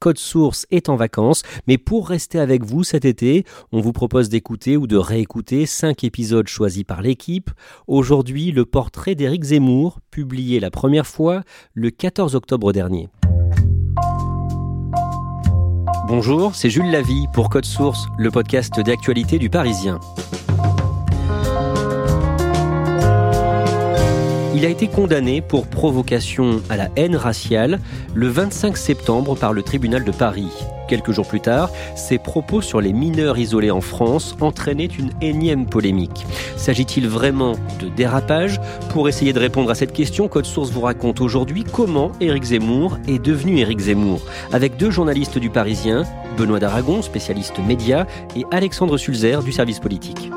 Code Source est en vacances, mais pour rester avec vous cet été, on vous propose d'écouter ou de réécouter cinq épisodes choisis par l'équipe. Aujourd'hui, le portrait d'Éric Zemmour, publié la première fois le 14 octobre dernier. Bonjour, c'est Jules Lavie pour Code Source, le podcast d'actualité du Parisien. Il a été condamné pour provocation à la haine raciale le 25 septembre par le tribunal de Paris. Quelques jours plus tard, ses propos sur les mineurs isolés en France entraînaient une énième polémique. S'agit-il vraiment de dérapage? Pour essayer de répondre à cette question, Code Source vous raconte aujourd'hui comment Éric Zemmour est devenu Éric Zemmour, avec deux journalistes du Parisien, Benoît Daragon, spécialiste média, et Alexandre Sulzer du service politique.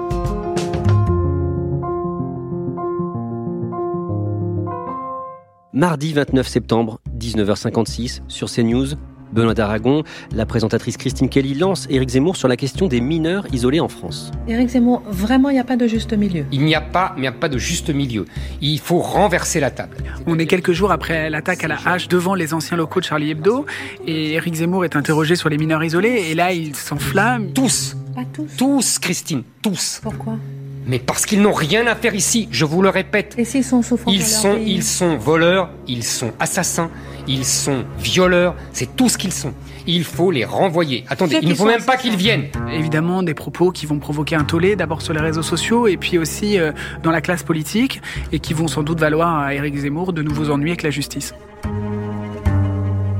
Mardi 29 septembre, 19h56, sur CNews, Benoît d'Aragon, la présentatrice Christine Kelly lance Éric Zemmour sur la question des mineurs isolés en France. Éric Zemmour, vraiment, il n'y a pas de juste milieu. Il n'y a pas, il n'y a pas de juste milieu. Il faut renverser la table. On est quelques jours après l'attaque à la hache devant les anciens locaux de Charlie Hebdo et Éric Zemmour est interrogé sur les mineurs isolés et là il s'enflamme. Tous. Pas tous. Tous, Christine, tous. Pourquoi? Mais parce qu'ils n'ont rien à faire ici, je vous le répète. Et s'ils sont souffrants Ils sont, pays ils sont voleurs, ils sont assassins, ils sont violeurs, c'est tout ce qu'ils sont. Il faut les renvoyer. Attendez, il ne faut même pas qu'ils viennent. Évidemment, des propos qui vont provoquer un tollé, d'abord sur les réseaux sociaux et puis aussi euh, dans la classe politique et qui vont sans doute valoir à Éric Zemmour de nouveaux ennuis avec la justice.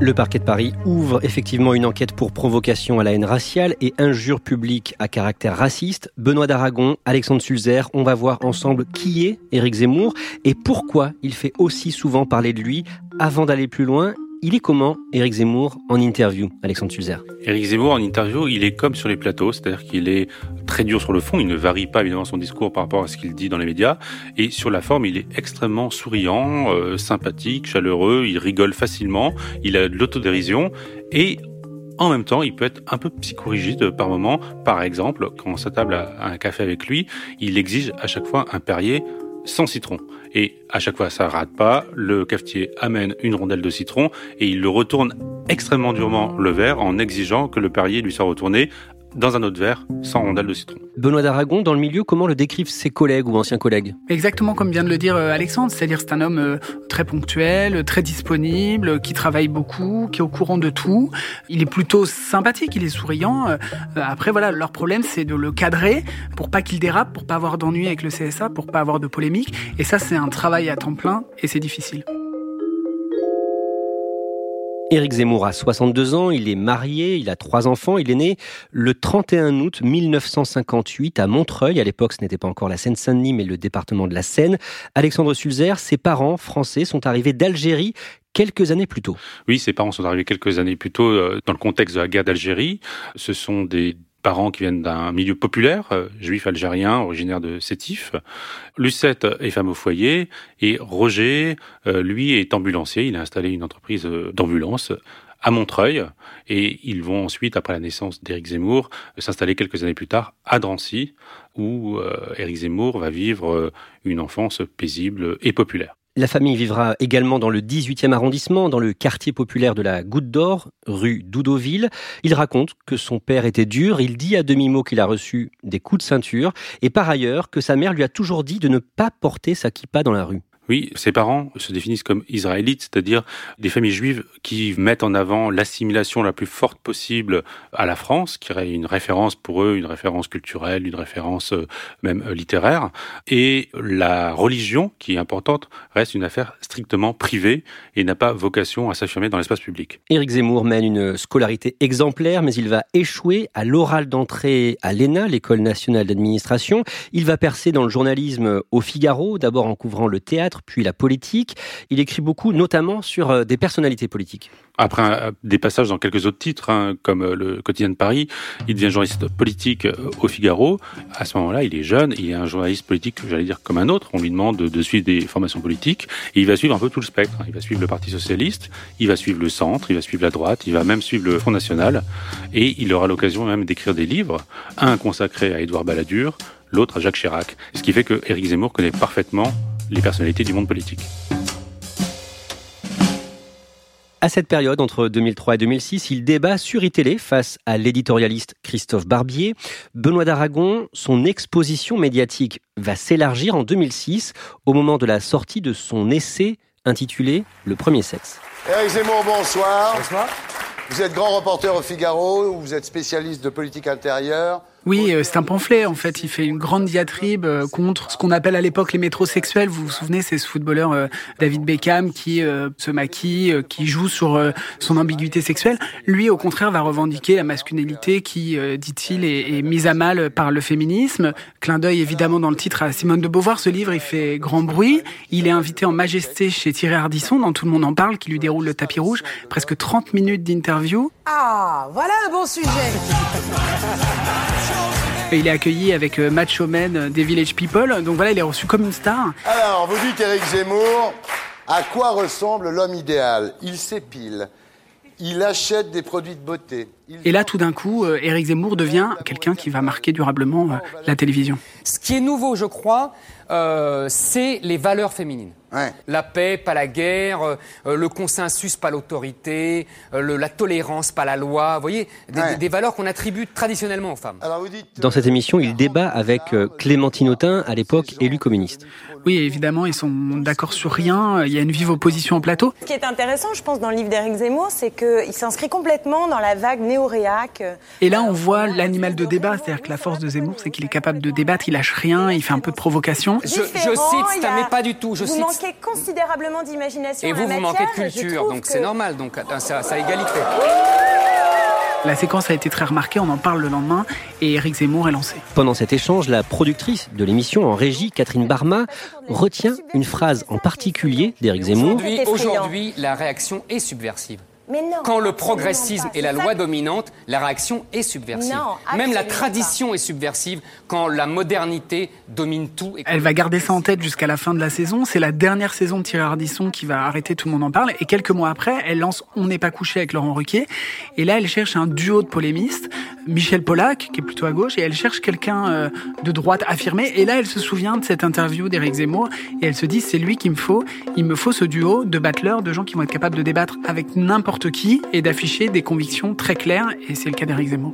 Le parquet de Paris ouvre effectivement une enquête pour provocation à la haine raciale et injure publique à caractère raciste. Benoît d'Aragon, Alexandre Sulzer, on va voir ensemble qui est Éric Zemmour et pourquoi il fait aussi souvent parler de lui. Avant d'aller plus loin, il est comment Éric Zemmour en interview, Alexandre Sulzer? Éric Zemmour, en interview, il est comme sur les plateaux, c'est-à-dire qu'il est très dur sur le fond, il ne varie pas évidemment son discours par rapport à ce qu'il dit dans les médias, et sur la forme, il est extrêmement souriant, euh, sympathique, chaleureux, il rigole facilement, il a de l'autodérision, et en même temps, il peut être un peu psychorigide par moment. Par exemple, quand on s'attable à à un café avec lui, il exige à chaque fois un Perrier sans citron. Et à chaque fois, ça rate pas. Le cafetier amène une rondelle de citron et il le retourne extrêmement durement le verre en exigeant que le Perrier lui soit retourné dans un autre verre sans rondelle de citron. Benoît d'Aragon, dans le milieu, comment le décrivent ses collègues ou anciens collègues Exactement comme vient de le dire euh, Alexandre, c'est-à-dire c'est un homme euh, très ponctuel, très disponible, qui travaille beaucoup, qui est au courant de tout. Il est plutôt sympathique, il est souriant. Euh, Après voilà, leur problème c'est de le cadrer pour pas qu'il dérape, pour pas avoir d'ennui avec le CSA, pour pas avoir de polémique. Et ça c'est un travail à temps plein et c'est difficile. Éric Zemmour a 62 ans, il est marié, il a trois enfants, il est né le 31 août 1958 à Montreuil. À l'époque, ce n'était pas encore la Seine-Saint-Denis, mais le département de la Seine. Alexandre Sulzer, ses parents français sont arrivés d'Algérie quelques années plus tôt. Oui, ses parents sont arrivés quelques années plus tôt euh, dans le contexte de la guerre d'Algérie. Ce sont des parents qui viennent d'un milieu populaire, euh, juif algérien, originaire de Sétif. Lucette est femme au foyer et Roger, euh, lui, est ambulancier. Il a installé une entreprise euh, d'ambulance à Montreuil et ils vont ensuite, après la naissance d'Éric Zemmour, s'installer quelques années plus tard à Drancy où Éric Zemmour va vivre une enfance paisible et populaire. La famille vivra également dans le 18e arrondissement, dans le quartier populaire de la Goutte d'Or, rue Doudoville. Il raconte que son père était dur, il dit à demi-mot qu'il a reçu des coups de ceinture, et par ailleurs que sa mère lui a toujours dit de ne pas porter sa kippa dans la rue. Oui, ses parents se définissent comme israélites, c'est-à-dire des familles juives qui mettent en avant l'assimilation la plus forte possible à la France, qui est une référence pour eux, une référence culturelle, une référence euh, même euh, littéraire. Et la religion, qui est importante, reste une affaire strictement privée et n'a pas vocation à s'affirmer dans l'espace public. Éric Zemmour mène une scolarité exemplaire, mais il va échouer à l'oral d'entrée à l'ENA, l'École nationale d'administration. Il va percer dans le journalisme au Figaro, d'abord en couvrant le théâtre, puis la politique. Il écrit beaucoup, notamment sur euh, des personnalités politiques. Après des passages dans quelques autres titres, hein, comme euh, le quotidien de Paris, il devient journaliste politique euh, au Figaro. À ce moment-là, il est jeune, il est un journaliste politique, j'allais dire, comme un autre. On lui demande de, suivre des formations politiques. Et il va suivre un peu tout le spectre. Il va suivre le Parti Socialiste, il va suivre le centre, il va suivre la droite, il va même suivre le Front National. Et il aura l'occasion même d'écrire des livres. Un consacré à Édouard Balladur, l'autre à Jacques Chirac. Ce qui fait que Éric Zemmour connaît parfaitement les personnalités du monde politique. À cette période, entre 2003 et 2006, il débat sur iTélé face à l'éditorialiste Christophe Barbier. Benoît d'Aragon, son exposition médiatique va s'élargir en 2006 au moment de la sortie de son essai intitulé Le premier sexe. Éric Zemmour, bonsoir. Bonsoir. Vous êtes grand reporter au Figaro, vous êtes spécialiste de politique intérieure. Oui, euh, c'est un pamphlet en fait. Il fait une grande diatribe euh, contre ce qu'on appelle à l'époque les métrosexuels. Vous vous souvenez, c'est ce footballeur euh, David Beckham qui se maquille, qui joue sur son ambiguïté sexuelle. Lui, au contraire, va revendiquer la masculinité qui, dit-il, est, est, mise à mal par le féminisme. Clin d'œil évidemment dans le titre à Simone de Beauvoir. Ce livre, il fait grand bruit. Il est invité en majesté chez Thierry Ardisson, dont tout le monde en parle, qui lui déroule le tapis rouge. Presque 30 minutes d'interview. Ah, voilà un bon sujet. il est accueilli avec euh, Macho Man euh, des Village People. Donc voilà, il est reçu comme une star. Alors, vous dites Eric Zemmour, à quoi ressemble l'homme idéal? Il s'épile. Il achète des produits de beauté. Et là, tout d'un coup, Eric euh, Zemmour devient quelqu'un qui va marquer durablement la télévision. Ce qui est nouveau, je crois, c'est les valeurs féminines. La paix, pas la guerre, euh, euh, le consensus, pas l'autorité, euh, la tolérance, pas la loi. Vous voyez, des, valeurs qu'on attribue traditionnellement aux femmes. Dans cette émission, il débat avec Clémentine Autain, à l'époque élue communiste. Oui, évidemment, ils sont d'accord sur rien. Il y a une vive opposition au plateau. Ce qui est intéressant, je pense, dans le livre d'Éric Zemmour, c'est qu'il s'inscrit complètement dans la vague néo-réac. Et là, on voit l'animal de débat, c'est-à-dire que la force de Zemmour, c'est qu'il est capable de débattre, il lâche rien, il fait un peu de provocation. Je, je cite, mais pas du tout. Je cite considérablement d'imagination. Et vous, vous manquez de culture, donc c'est normal, donc ça, ça égalité. La séquence a été très remarquée, on en parle le lendemain et Eric Zemmour est lancé. Pendant cet échange, la productrice de l'émission en régie, Catherine Barma, retient une phrase en particulier d'Eric Zemmour. Aujourd'hui, la réaction est subversive. Quand le progressisme est la loi dominante, la réaction est subversive. Même la tradition est subversive quand la modernité domine tout. Elle va garder ça en tête jusqu'à la fin de la saison. C'est la dernière saison de Thierry Ardisson qui va arrêter, tout le monde en parle. Et quelques mois après, elle lance On n'est pas couché avec Laurent Ruquier. Et là, elle cherche un duo de polémistes, Michel Polac, qui est plutôt à gauche, et elle cherche quelqu'un euh, de droite affirmé. Et là, elle se souvient de cette interview d'Éric Zemmour et elle se dit c'est lui qu'il me faut. Il me faut ce duo de battleurs, de gens qui vont être capables de débattre avec n'importe qui et d'afficher des convictions très claires, et c'est le cas d'Éric Zemmour.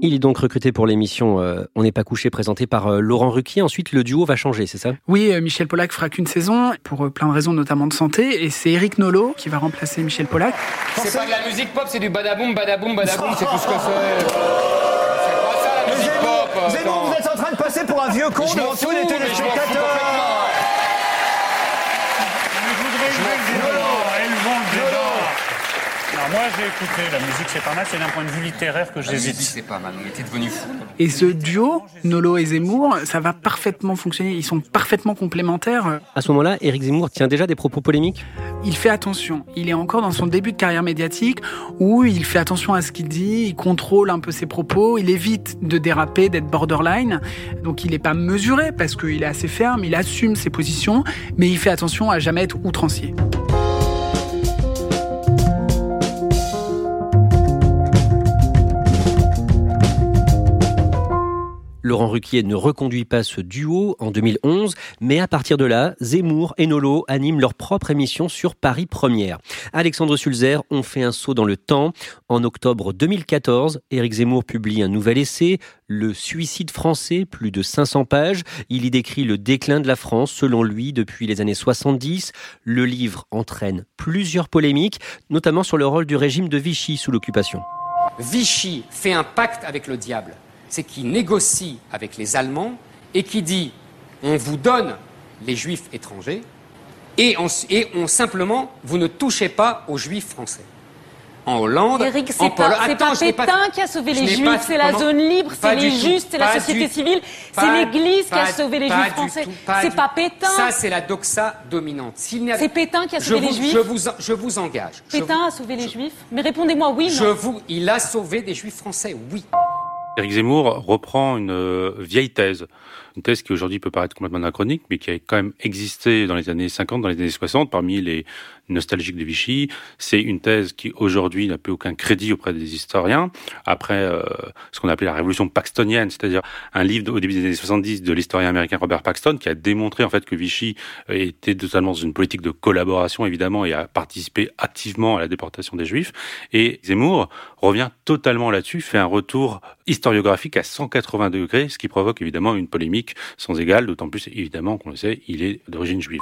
Il est donc recruté pour l'émission euh, On n'est pas couché présentée par euh, Laurent Ruquier. Ensuite, le duo va changer, c'est ça? Oui, euh, Michel Polac fera qu'une saison pour plein de raisons, notamment de santé. Et c'est Eric Nolot qui va remplacer Michel Polac. C'est pas de la musique pop, c'est du badaboum, badaboum, badaboum, c'est tout ce que c'est. C'est pas ça la musique pop. Zemmour, vous êtes en train de passer pour un vieux con devant tous les téléspectateurs. Moi j'ai écouté la musique, c'est pas mal, c'est d'un point de vue littéraire que j'hésite. c'est pas mal, il était devenu fou. Et ce duo, Nolo et Zemmour, ça va parfaitement fonctionner, ils sont parfaitement complémentaires. À ce moment-là, Éric Zemmour tient déjà des propos polémiques? Il fait attention, il est encore dans son début de carrière médiatique où il fait attention à ce qu'il dit, il contrôle un peu ses propos, il évite de déraper, d'être borderline, donc il n'est pas mesuré parce qu'il est assez ferme, il assume ses positions, mais il fait attention à jamais être outrancier. Laurent Ruquier ne reconduit pas ce duo en 2011, mais à partir de là, Zemmour et Nolo animent leur propre émission sur Paris Première. Alexandre Sulzer ont fait un saut dans le temps. En octobre 2014, Éric Zemmour publie un nouvel essai, Le suicide français, plus de 500 pages. Il y décrit le déclin de la France, selon lui, depuis les années 70. Le livre entraîne plusieurs polémiques, notamment sur le rôle du régime de Vichy sous l'occupation. Vichy fait un pacte avec le diable. C'est qu'il négocie avec les Allemands et qui dit on vous donne les juifs étrangers et on, et on simplement vous ne touchez pas aux juifs français. En Hollande, Eric, en c'est Pologne. pas, c'est Pétain qui a sauvé les Juifs, c'est la zone libre, c'est les justes, c'est la société du- civile, c'est l'Église qui a sauvé les Juifs français. C'est pas. Pétain. Ça, c'est la doxa dominante. C'est Pétain qui a sauvé les Juifs Je vous, en- je vous engage. Je Pétain a sauvé les Juifs Mais répondez-moi oui, Je non. vous, il a sauvé des juifs français, oui. Éric Zemmour reprend une euh, vieille thèse, une thèse qui aujourd'hui peut paraître complètement anachronique, mais qui a quand même existé dans les années 50, dans les années 60, parmi les nostalgiques de Vichy. C'est une thèse qui aujourd'hui n'a plus aucun crédit auprès des historiens. Après euh, ce qu'on appelait la révolution paxtonienne, c'est-à-dire un livre au début des années 70 de l'historien américain Robert Paxton, qui a démontré en fait que Vichy était totalement dans une politique de collaboration évidemment et a participé activement à la déportation des Juifs. Et Zemmour revient totalement là-dessus, fait un retour historiographique à 180 degrés, ce qui provoque évidemment une polémique sans égale, d'autant plus évidemment qu'on le sait, il est d'origine juive.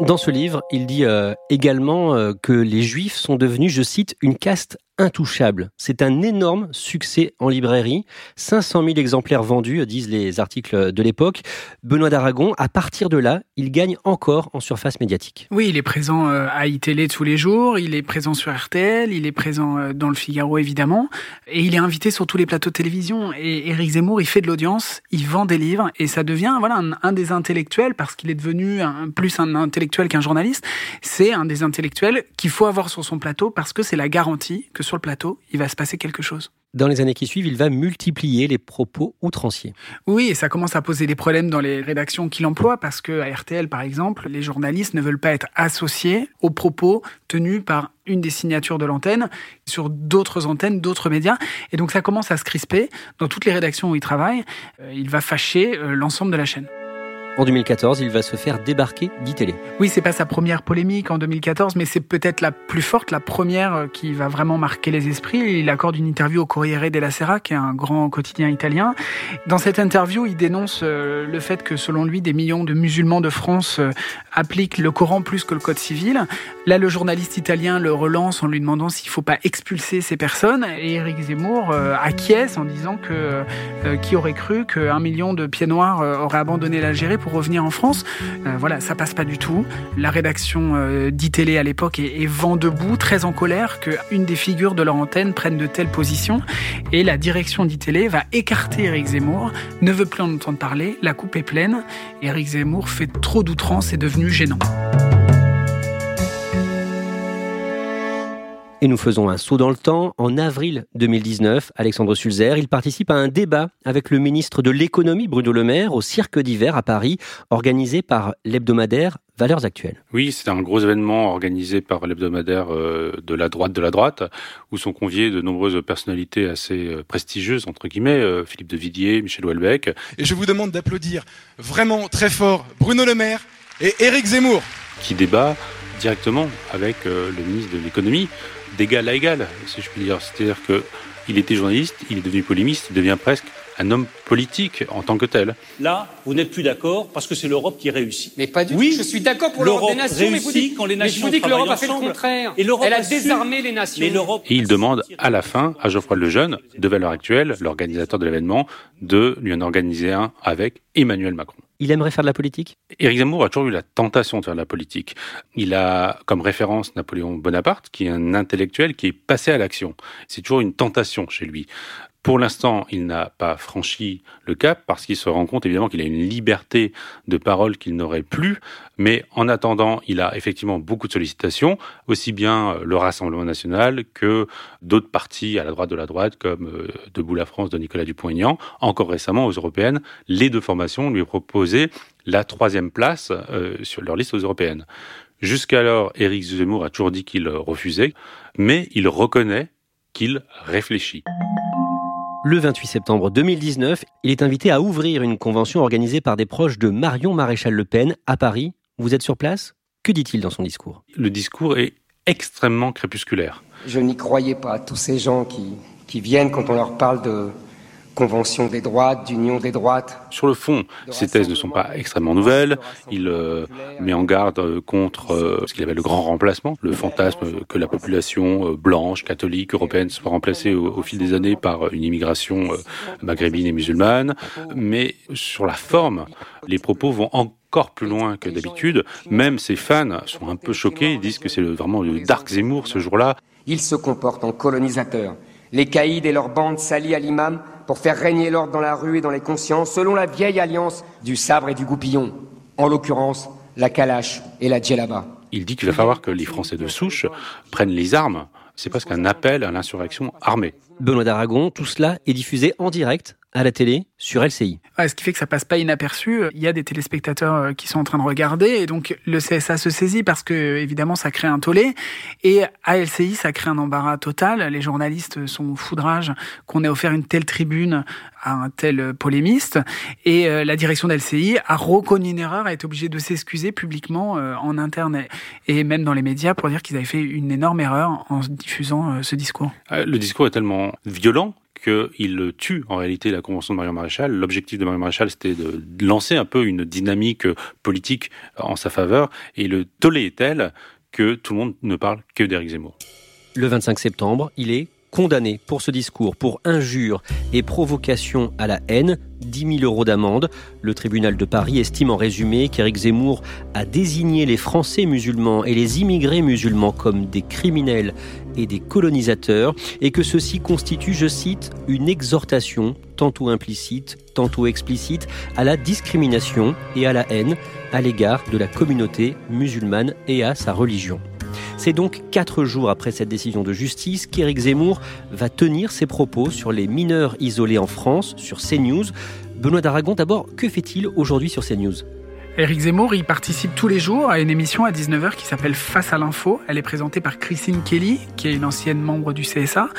Dans ce livre, il dit euh, également euh, que les Juifs sont devenus, je cite, une caste intouchable. C'est un énorme succès en librairie. 500 000 exemplaires vendus, disent les articles de l'époque. Benoît d'Aragon, à partir de là, il gagne encore en surface médiatique. Oui, il est présent euh, à iTélé tous les jours, il est présent sur RTL, il est présent euh, dans le Figaro évidemment, et il est invité sur tous les plateaux de télévision. Et Éric Zemmour, il fait de l'audience, il vend des livres, et ça devient voilà un, des intellectuels parce qu'il est devenu plus un intellectuel qu'un journaliste. C'est un des intellectuels qu'il faut avoir sur son plateau parce que c'est la garantie que sur le plateau, il va se passer quelque chose. Dans les années qui suivent, il va multiplier les propos outranciers. Oui, et ça commence à poser des problèmes dans les rédactions qu'il emploie parce que à RTL, par exemple, les journalistes ne veulent pas être associés aux propos tenus par une des signatures de l'antenne sur d'autres antennes, d'autres médias. Et donc ça commence à se crisper dans toutes les rédactions où il travaille. Euh, il va fâcher euh, l'ensemble de la chaîne. En 2014, il va se faire débarquer d'ITélé. Oui, c'est pas sa première polémique en 2014, mais c'est peut-être la plus forte, la première euh, qui va vraiment marquer les esprits. Il accorde une interview au Corriere della Sera, qui est un grand quotidien italien. Dans cette interview, il dénonce euh, le fait que, selon lui, des millions de musulmans de France euh, appliquent le Coran plus que le Code civil. Là, le journaliste italien le relance en lui demandant s'il faut pas expulser ces personnes. Et Éric Zemmour acquiesce en disant que qui aurait cru qu'un million de pieds noirs aurait abandonné l'Algérie revenir en France. Euh, voilà, ça passe pas du tout. La rédaction euh, d'ITélé à l'époque est, vent debout, très en colère qu'une des figures de leur antenne prenne de telles positions. Et la direction d'ITélé va écarter Éric Zemmour, ne veut plus en entendre parler, la coupe est pleine. Et Éric Zemmour fait trop d'outrance, c'est devenu gênant. Et nous faisons un saut dans le temps. En avril 2019, Alexandre Sulzer, il participe à un débat avec le ministre de l'économie Bruno Le Maire au Cirque d'hiver à Paris, organisé par l'hebdomadaire Valeurs Actuelles. Oui, c'est un gros événement organisé par l'hebdomadaire euh, de la droite de la droite, où sont conviés de nombreuses personnalités assez euh, prestigieuses, entre guillemets, euh, Philippe de Villiers, Michel Houellebecq. Et je vous demande d'applaudir vraiment très fort Bruno Le Maire et Éric Zemmour. qui débat directement avec le ministre de l'économie d'égal à égal, si je puis dire. C'est-à-dire que il était journaliste, il est devenu polémiste, il devient presque un homme politique en tant que tel. Là, vous n'êtes plus d'accord parce que c'est l'Europe qui réussit. Mais pas du oui, tout. Je suis d'accord pour l'Europe des nations, mais vous dites, quand les mais je nations vous dis que l'Europe a fait le contraire. Et l'Europe Elle a a su- désarmé les nations. Mais l'Europe Et il demande à la fin à Geoffroy Lejeune, de Valeurs Actuelles, l'organisateur de l'événement, de lui en organiser un avec Emmanuel Macron. Il aimerait faire de la politique? Éric Zemmour a toujours eu la tentation de faire de la politique. Il a comme référence Napoléon Bonaparte, qui est un intellectuel qui est passé à l'action. C'est toujours une tentation chez lui. Pour l'instant, il n'a pas franchi le cap parce qu'il se rend compte évidemment qu'il a une liberté de parole qu'il n'aurait plus. Mais en attendant, il a effectivement beaucoup de sollicitations, aussi bien euh, le Rassemblement national que d'autres partis à la droite de la droite, comme euh, Debout la France de Nicolas Dupont-Aignan. Encore récemment, aux européennes, les deux formations lui proposaient la troisième place euh, sur leur liste aux européennes. Jusqu'alors, Éric Zemmour a toujours dit qu'il refusait, mais il reconnaît qu'il réfléchit. Le 28 septembre 2019, il est invité à ouvrir une convention organisée par des proches de Marion Maréchal Le Pen à Paris. Vous êtes sur place? Que dit-il dans son discours? Le discours est extrêmement crépusculaire. Je n'y croyais pas, tous ces gens qui, qui viennent quand on leur parle de, convention des droites, d'union des droites. Sur le fond, ces thèses ne sont pas extrêmement nouvelles. Il euh, met en garde euh, contre euh, ce qu'il appelle le grand remplacement, le fantasme que la population blanche, catholique, européenne soit remplacée au, fil des années par une immigration maghrébine et musulmane. Mais sur la forme, les propos vont encore plus loin que d'habitude. Même ses fans sont un peu choqués. Ils disent que c'est vraiment le Dark Zemmour ce jour-là. Il se comporte en colonisateur. Les caïds et leurs bandes s'allient à l'imam pour faire régner l'ordre dans la rue et dans les consciences, selon la vieille alliance du sabre et du goupillon, en l'occurrence la calache et la djellaba. Il dit qu'il va falloir que les Français de souche prennent les armes. C'est presque un appel à l'insurrection armée. Benoît d'Aragon, tout cela est diffusé en direct à la télé sur LCI. ce qui fait que ça passe pas inaperçu. Il y a des téléspectateurs euh, qui sont en train de regarder et donc le CSA se saisit parce que évidemment ça crée un tollé et à LCI ça crée un embarras total. Les journalistes sont foudrage qu'on ait offert une telle tribune à un tel polémiste et euh, la direction d'LCI a reconnu une erreur, a été obligée de s'excuser publiquement euh, en interne et même dans les médias pour dire qu'ils avaient fait une énorme erreur en diffusant ce discours. Le discours est tellement violent qu'il tue en réalité la convention de Marion Maréchal. L'objectif de Marion Maréchal, c'était de lancer un peu une dynamique politique en sa faveur, et le tollé est tel que tout le monde ne parle que d'Éric Zemmour. Le 25 septembre, il est condamné pour ce discours pour injure et provocation à la haine, 10 000 euros d'amende. Le tribunal de Paris estime en résumé qu'Éric Zemmour a désigné les Français musulmans et les immigrés musulmans comme des criminels et des colonisateurs et que ceci constitue, je cite, une exhortation, tantôt implicite, tantôt explicite, à la discrimination et à la haine à l'égard de la communauté musulmane et à sa religion. C'est donc quatre jours après cette décision de justice qu'Éric Zemmour va tenir ses propos sur les mineurs isolés en France, sur CNews. Benoît d'Aragon, d'abord, que fait-il aujourd'hui sur CNews? Éric Zemmour, il participe tous les jours à une émission à 19h qui s'appelle Face à l'info. Elle est présentée par Christine Kelly, qui est une ancienne membre du CSA.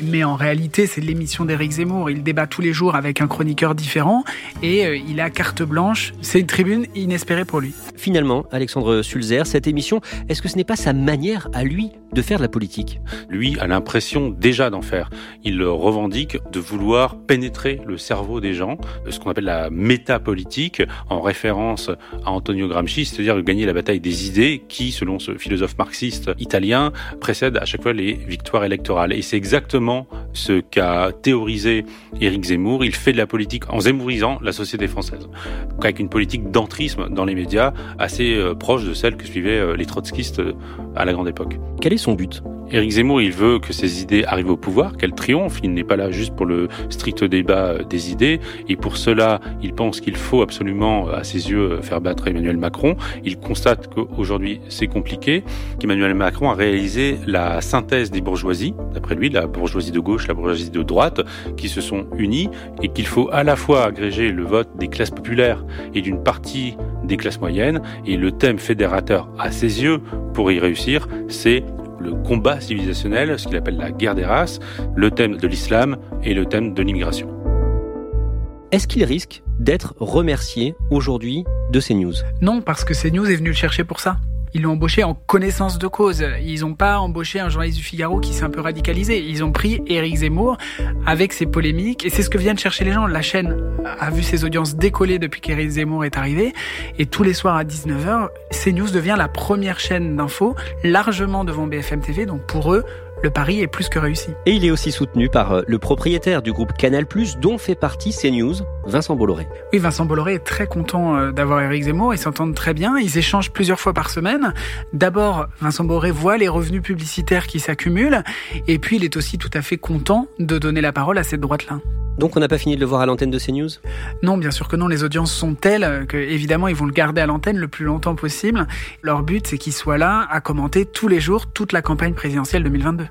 Mais en réalité, c'est l'émission d'Éric Zemmour. Il débat tous les jours avec un chroniqueur différent et euh, il a carte blanche. C'est une tribune inespérée pour lui. Finalement, Alexandre Sulzer, cette émission, est-ce que ce n'est pas sa manière à lui de faire de la politique? Lui a l'impression déjà d'en faire. Il revendique de vouloir pénétrer le cerveau des gens, ce qu'on appelle la métapolitique, en référence à Antonio Gramsci, c'est-à-dire gagner la bataille des idées qui, selon ce philosophe marxiste italien, précède à chaque fois les victoires électorales. Et c'est exactement ce qu'a théorisé Éric Zemmour. Il fait de la politique en zemmourisant la société française, avec une politique d'entrisme dans les médias assez euh, proche de celle que suivaient euh, les trotskistes euh, à la grande époque. Quel est son but? Éric Zemmour, il veut que ses idées arrivent au pouvoir, qu'elles triomphent. Il n'est pas là juste pour le strict débat des idées. Et pour cela, il pense qu'il faut absolument, à ses yeux, faire battre Emmanuel Macron. Il constate qu'aujourd'hui, c'est compliqué, qu'Emmanuel Macron a réalisé la synthèse des bourgeoisies, d'après lui, la bourgeoisie de gauche, la bourgeoisie de droite, qui se sont unies et qu'il faut à la fois agréger le vote des classes populaires et d'une partie des classes moyennes. Et le thème fédérateur, à ses yeux, pour y réussir, c'est le combat civilisationnel, ce qu'il appelle la guerre des races, le thème de l'islam et le thème de l'immigration. Est-ce qu'il risque d'être remercié aujourd'hui de CNews Non, parce que CNews est venu le chercher pour ça ils l'ont embauché en connaissance de cause. Ils n'ont pas embauché un journaliste du Figaro qui s'est un peu radicalisé. Ils ont pris Éric Zemmour avec ses polémiques. Et c'est ce que viennent chercher les gens. La chaîne a vu ses audiences décoller depuis qu'Éric Zemmour est arrivé. Et tous les soirs à 19h, CNews devient la première chaîne d'info, largement devant BFM TV. Donc pour eux, le pari est plus que réussi. Et il est aussi soutenu par euh, le propriétaire du groupe Canal+, dont fait partie CNews, Vincent Bolloré. Oui, Vincent Bolloré est très content euh, d'avoir Eric Zemmour, ils s'entendent très bien, ils échangent plusieurs fois par semaine. D'abord, Vincent Bolloré voit les revenus publicitaires qui s'accumulent, et puis il est aussi tout à fait content de donner la parole à cette droite-là. Donc on n'a pas fini de le voir à l'antenne de CNews? Non, bien sûr que non. Les audiences sont telles que évidemment ils vont le garder à l'antenne le plus longtemps possible. Leur but, c'est qu'il soit là à commenter tous les jours toute la campagne présidentielle 2022.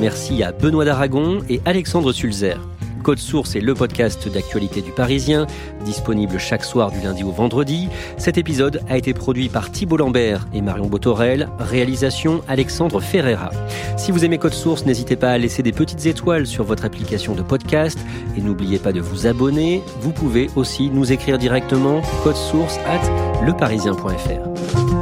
Merci à Benoît d'Aragon et Alexandre Sulzer. Code Source est le podcast d'actualité du Parisien, disponible chaque soir du lundi au vendredi. Cet épisode a été produit par Thibault Lambert et Marion Botorel, réalisation Alexandre Ferreira. Si vous aimez Code Source, n'hésitez pas à laisser des petites étoiles sur votre application de podcast et n'oubliez pas de vous abonner. Vous pouvez aussi nous écrire directement source at leparisien.fr.